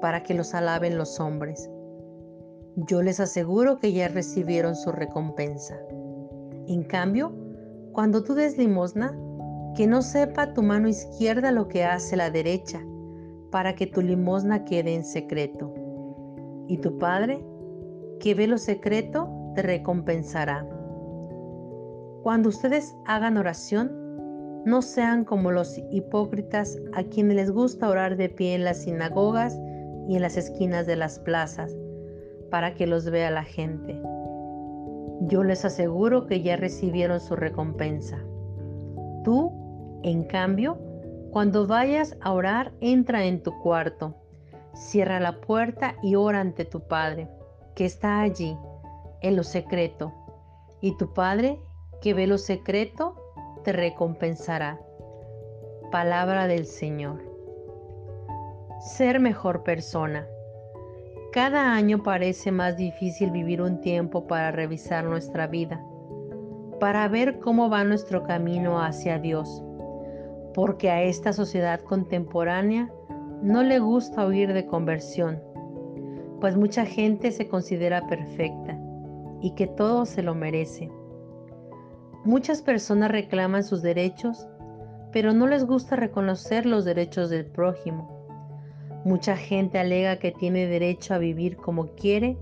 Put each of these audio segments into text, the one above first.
para que los alaben los hombres. Yo les aseguro que ya recibieron su recompensa. En cambio, cuando tú des limosna, que no sepa tu mano izquierda lo que hace la derecha, para que tu limosna quede en secreto. Y tu Padre, que ve lo secreto, te recompensará. Cuando ustedes hagan oración, no sean como los hipócritas a quienes les gusta orar de pie en las sinagogas y en las esquinas de las plazas, para que los vea la gente. Yo les aseguro que ya recibieron su recompensa. Tú, en cambio, cuando vayas a orar, entra en tu cuarto, cierra la puerta y ora ante tu Padre, que está allí, en lo secreto. Y tu Padre, que ve lo secreto, te recompensará. Palabra del Señor ser mejor persona. Cada año parece más difícil vivir un tiempo para revisar nuestra vida, para ver cómo va nuestro camino hacia Dios, porque a esta sociedad contemporánea no le gusta oír de conversión, pues mucha gente se considera perfecta y que todo se lo merece. Muchas personas reclaman sus derechos, pero no les gusta reconocer los derechos del prójimo Mucha gente alega que tiene derecho a vivir como quiere,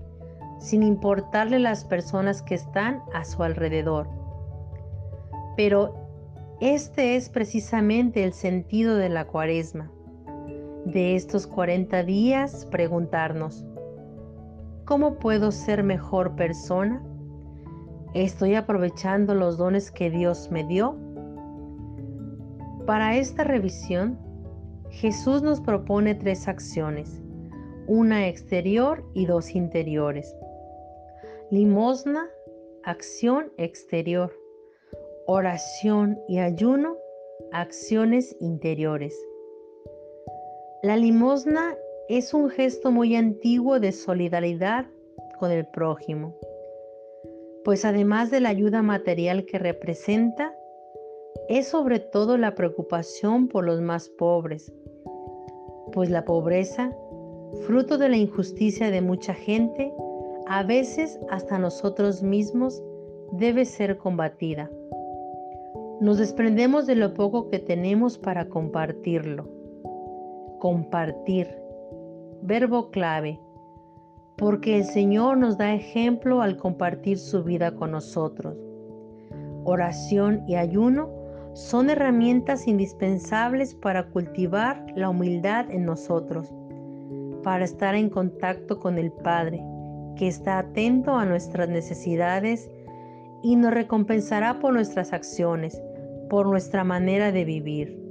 sin importarle las personas que están a su alrededor. Pero este es precisamente el sentido de la cuaresma. De estos 40 días, preguntarnos, ¿cómo puedo ser mejor persona? ¿Estoy aprovechando los dones que Dios me dio? Para esta revisión, Jesús nos propone tres acciones, una exterior y dos interiores. Limosna, acción exterior. Oración y ayuno, acciones interiores. La limosna es un gesto muy antiguo de solidaridad con el prójimo, pues además de la ayuda material que representa, es sobre todo la preocupación por los más pobres, pues la pobreza, fruto de la injusticia de mucha gente, a veces hasta nosotros mismos, debe ser combatida. Nos desprendemos de lo poco que tenemos para compartirlo. Compartir, verbo clave, porque el Señor nos da ejemplo al compartir su vida con nosotros. Oración y ayuno son herramientas indispensables para cultivar la humildad en nosotros, para estar en contacto con el Padre, que está atento a nuestras necesidades y nos recompensará por nuestras acciones, por nuestra manera de vivir.